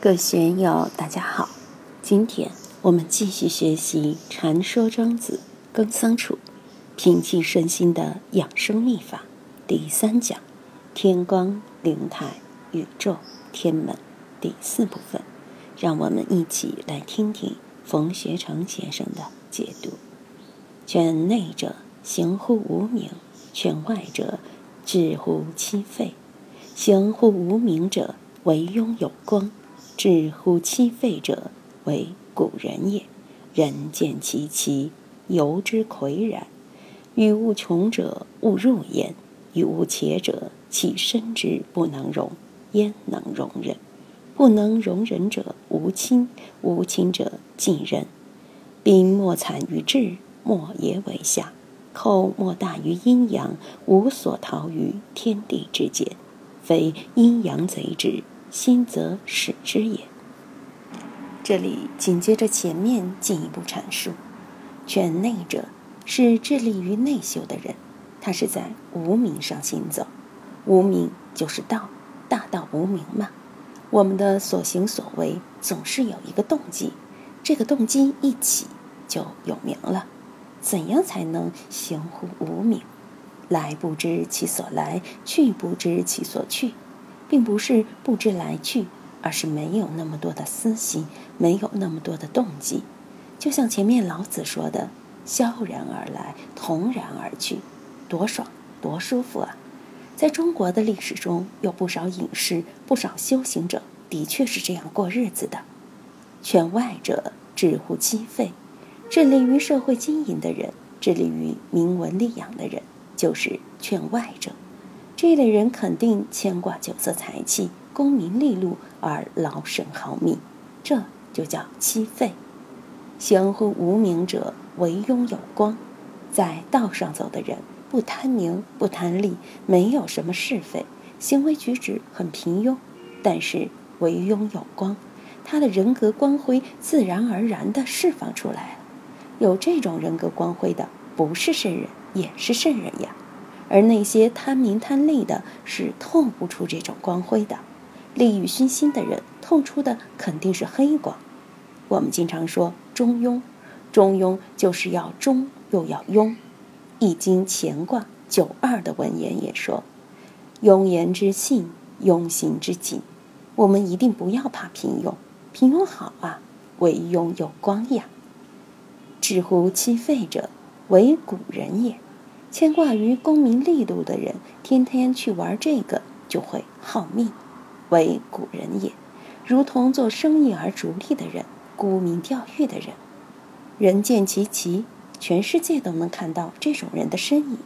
各位学友，大家好。今天我们继续学习《禅说庄子》耕桑处平静身心的养生秘法第三讲“天光灵台宇宙天门”第四部分。让我们一起来听听冯学成先生的解读：“劝内者行乎无名，劝外者治乎其肺。行乎无名者，为拥有光。”至乎其废者，为古人也。人见其奇，由之岿然。与物穷者，勿入焉；与物且者，其身之不能容，焉能容忍？不能容忍者，无亲；无亲者，近人。兵莫惨于智，莫也为下；寇莫大于阴阳，无所逃于天地之间。非阴阳贼之。心则使之也。这里紧接着前面进一步阐述：劝内者是致力于内修的人，他是在无名上行走。无名就是道，大道无名嘛。我们的所行所为总是有一个动机，这个动机一起就有名了。怎样才能行乎无名？来不知其所来，去不知其所去。并不是不知来去，而是没有那么多的私心，没有那么多的动机。就像前面老子说的：“萧然而来，同然而去，多爽，多舒服啊！”在中国的历史中，有不少隐士、不少修行者，的确是这样过日子的。劝外者，治乎其费；致力于社会经营的人，致力于名闻利养的人，就是劝外者。这类人肯定牵挂酒色财气、功名利禄而劳神耗命，这就叫欺废。行乎无名者，唯庸有光。在道上走的人，不贪名，不贪利，没有什么是非，行为举止很平庸，但是唯庸有光，他的人格光辉自然而然地释放出来了。有这种人格光辉的，不是圣人，也是圣人呀。而那些贪名贪利的，是透不出这种光辉的；利欲熏心的人，透出的肯定是黑光。我们经常说中庸，中庸就是要中又要庸。《易经》乾卦九二的文言也说：“庸言之信，庸行之谨。”我们一定不要怕平庸，平庸好啊，唯庸有光呀。治乎其废者，为古人也。牵挂于功名利禄的人，天天去玩这个，就会耗命，为古人也。如同做生意而逐利的人，沽名钓誉的人，人见其奇，全世界都能看到这种人的身影。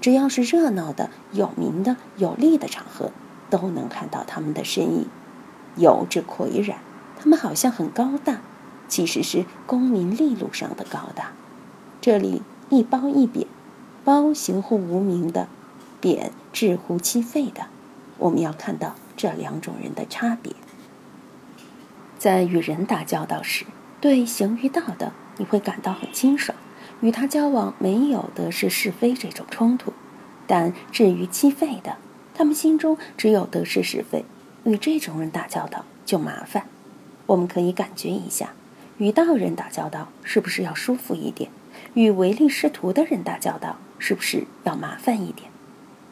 只要是热闹的、有名的、有利的场合，都能看到他们的身影。有之魁然，他们好像很高大，其实是功名利禄上的高大。这里一褒一贬。褒行乎无名的，贬治乎其废的，我们要看到这两种人的差别。在与人打交道时，对行于道的，你会感到很清爽，与他交往没有得失是非这种冲突；但至于其肺的，他们心中只有得失是非，与这种人打交道就麻烦。我们可以感觉一下，与道人打交道是不是要舒服一点？与唯利是图的人打交道？是不是要麻烦一点？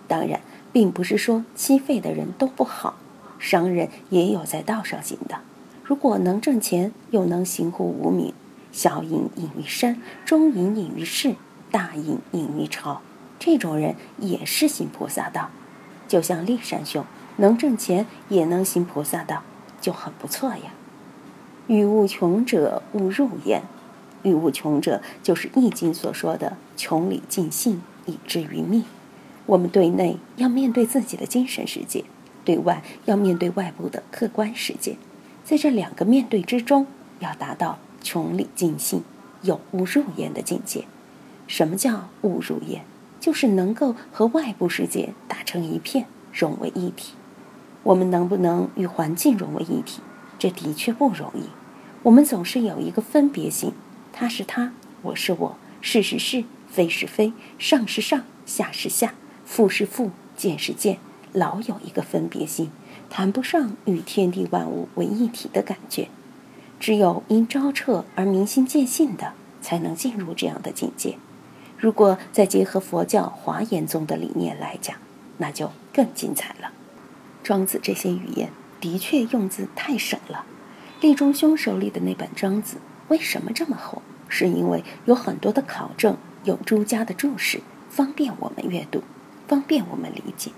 当然，并不是说欺废的人都不好，商人也有在道上行的。如果能挣钱，又能行乎无名，小隐隐于山，中隐隐于市，大隐隐于朝，这种人也是行菩萨道。就像骊山兄，能挣钱也能行菩萨道，就很不错呀。欲物穷者，勿入焉。欲无穷者，就是《易经》所说的“穷理尽性，以至于命”。我们对内要面对自己的精神世界，对外要面对外部的客观世界。在这两个面对之中，要达到穷理尽性，有物入焉的境界。什么叫物入焉？就是能够和外部世界打成一片，融为一体。我们能不能与环境融为一体？这的确不容易。我们总是有一个分别心。他是他，我是我，是是是，非是非，上是上，下是下，富是富，贱是贱，老有一个分别心，谈不上与天地万物为一体的感觉。只有因昭彻而明心见性的，才能进入这样的境界。如果再结合佛教华严宗的理念来讲，那就更精彩了。庄子这些语言的确用字太省了。立中兄手里的那本《庄子》为什么这么厚？是因为有很多的考证，有朱家的注释，方便我们阅读，方便我们理解。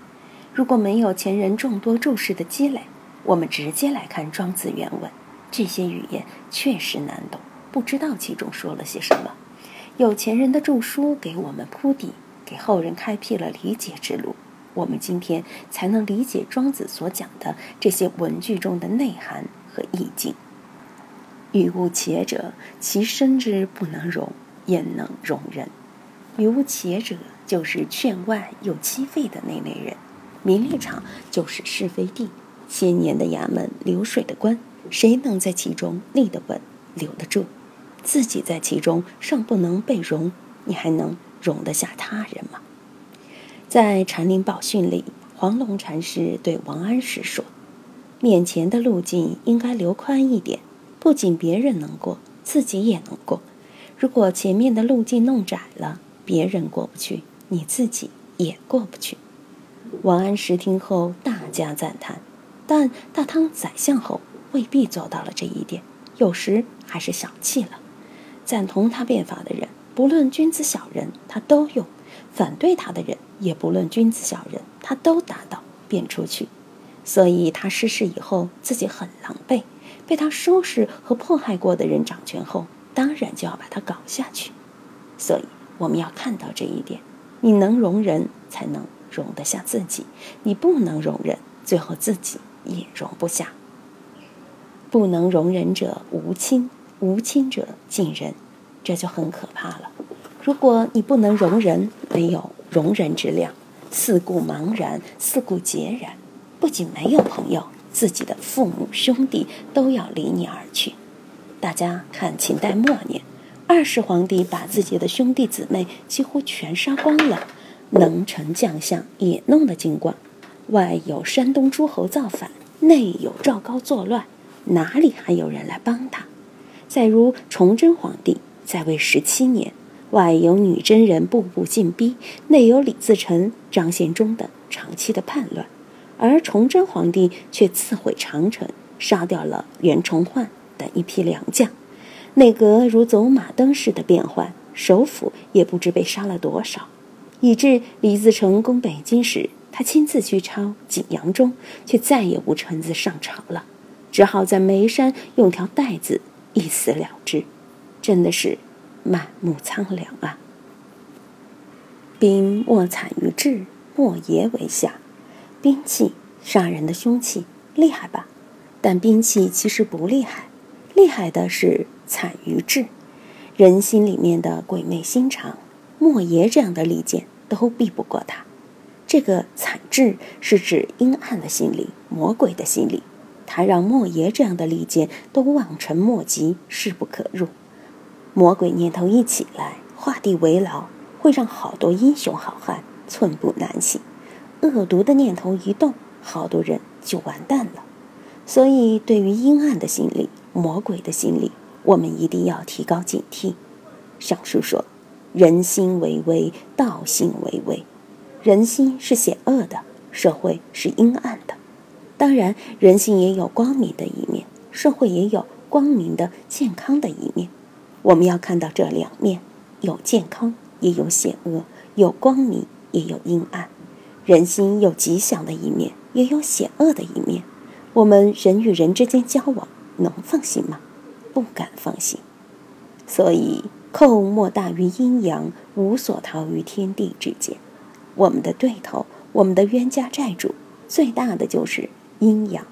如果没有前人众多注释的积累，我们直接来看庄子原文。这些语言确实难懂，不知道其中说了些什么。有钱人的著书给我们铺底，给后人开辟了理解之路，我们今天才能理解庄子所讲的这些文句中的内涵和意境。语无且者，其身之不能容，焉能容人？语无且者，就是劝外又欺废的那类人。名利场就是是非地，千年的衙门，流水的官。谁能在其中立得稳、留得住？自己在其中尚不能被容，你还能容得下他人吗？在《禅林宝训》里，黄龙禅师对王安石说：“面前的路径应该留宽一点，不仅别人能过，自己也能过。如果前面的路径弄窄了，别人过不去，你自己也过不去。”王安石听后大加赞叹，但大当宰相后。未必做到了这一点，有时还是小气了。赞同他变法的人，不论君子小人，他都用；反对他的人，也不论君子小人，他都打倒变出去。所以他失势以后，自己很狼狈。被他收拾和迫害过的人掌权后，当然就要把他搞下去。所以我们要看到这一点：你能容人，才能容得下自己；你不能容人，最后自己也容不下。不能容人者无亲，无亲者近人，这就很可怕了。如果你不能容人，没有容人之量，四顾茫然，四顾孑然，不仅没有朋友，自己的父母兄弟都要离你而去。大家看秦代末年，二世皇帝把自己的兄弟姊妹几乎全杀光了，能臣将相也弄得精光，外有山东诸侯造反，内有赵高作乱。哪里还有人来帮他？再如崇祯皇帝在位十七年，外有女真人步步进逼，内有李自成、张献忠等长期的叛乱，而崇祯皇帝却自毁长城，杀掉了袁崇焕等一批良将，内阁如走马灯似的变换，首辅也不知被杀了多少，以致李自成攻北京时，他亲自去抄景阳钟，却再也无臣子上朝了。只好在眉山用条带子一死了之，真的是满目苍凉啊！兵莫惨于志，莫邪为下。兵器杀人的凶器厉害吧？但兵器其实不厉害，厉害的是惨于智。人心里面的鬼魅心肠，莫邪这样的利剑都避不过他。这个惨智是指阴暗的心理，魔鬼的心理。他让莫邪这样的利剑都望尘莫及，势不可入。魔鬼念头一起来，画地为牢，会让好多英雄好汉寸步难行。恶毒的念头一动，好多人就完蛋了。所以，对于阴暗的心理、魔鬼的心理，我们一定要提高警惕。上书说：“人心为微，道心为微。人心是险恶的，社会是阴暗的。”当然，人性也有光明的一面，社会也有光明的、健康的一面。我们要看到这两面：有健康，也有险恶；有光明，也有阴暗。人心有吉祥的一面，也有险恶的一面。我们人与人之间交往，能放心吗？不敢放心。所以，寇莫大于阴阳，无所逃于天地之间。我们的对头，我们的冤家债主，最大的就是。阴阳，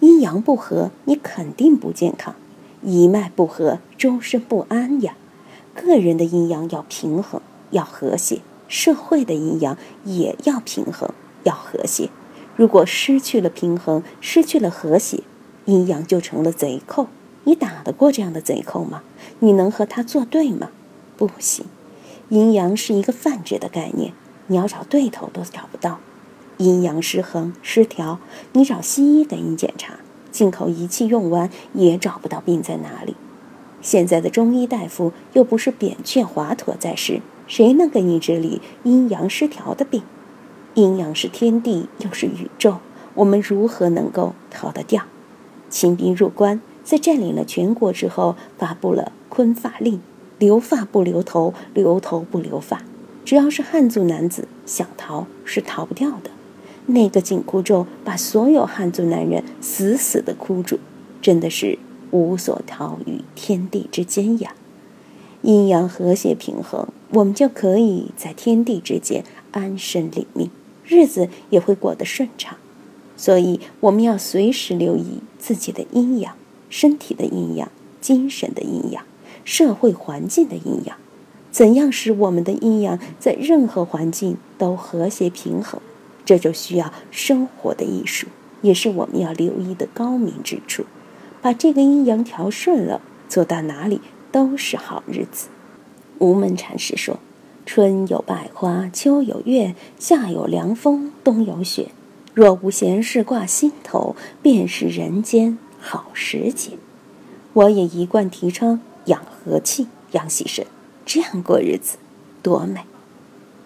阴阳不和，你肯定不健康；一脉不和，终身不安呀。个人的阴阳要平衡，要和谐；社会的阴阳也要平衡，要和谐。如果失去了平衡，失去了和谐，阴阳就成了贼寇。你打得过这样的贼寇吗？你能和他作对吗？不行。阴阳是一个泛指的概念，你要找对头都找不到。阴阳失衡失调，你找西医给你检查，进口仪器用完也找不到病在哪里。现在的中医大夫又不是扁鹊、华佗在世，谁能给你治理阴阳失调的病？阴阳是天地，又是宇宙，我们如何能够逃得掉？清兵入关，在占领了全国之后，发布了坤发令，留发不留头，留头不留发。只要是汉族男子想逃，是逃不掉的。那个紧箍咒把所有汉族男人死死的箍住，真的是无所逃于天地之间呀。阴阳和谐平衡，我们就可以在天地之间安身立命，日子也会过得顺畅。所以，我们要随时留意自己的阴阳，身体的阴阳，精神的阴阳，社会环境的阴阳。怎样使我们的阴阳在任何环境都和谐平衡？这就需要生活的艺术，也是我们要留意的高明之处。把这个阴阳调顺了，走到哪里都是好日子。无门禅师说：“春有百花，秋有月，夏有凉风，冬有雪。若无闲事挂心头，便是人间好时节。”我也一贯提倡养和气，养喜神。这样过日子，多美！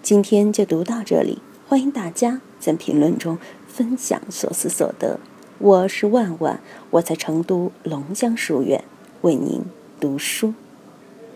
今天就读到这里，欢迎大家在评论中分享所思所得。我是万万，我在成都龙江书院为您读书。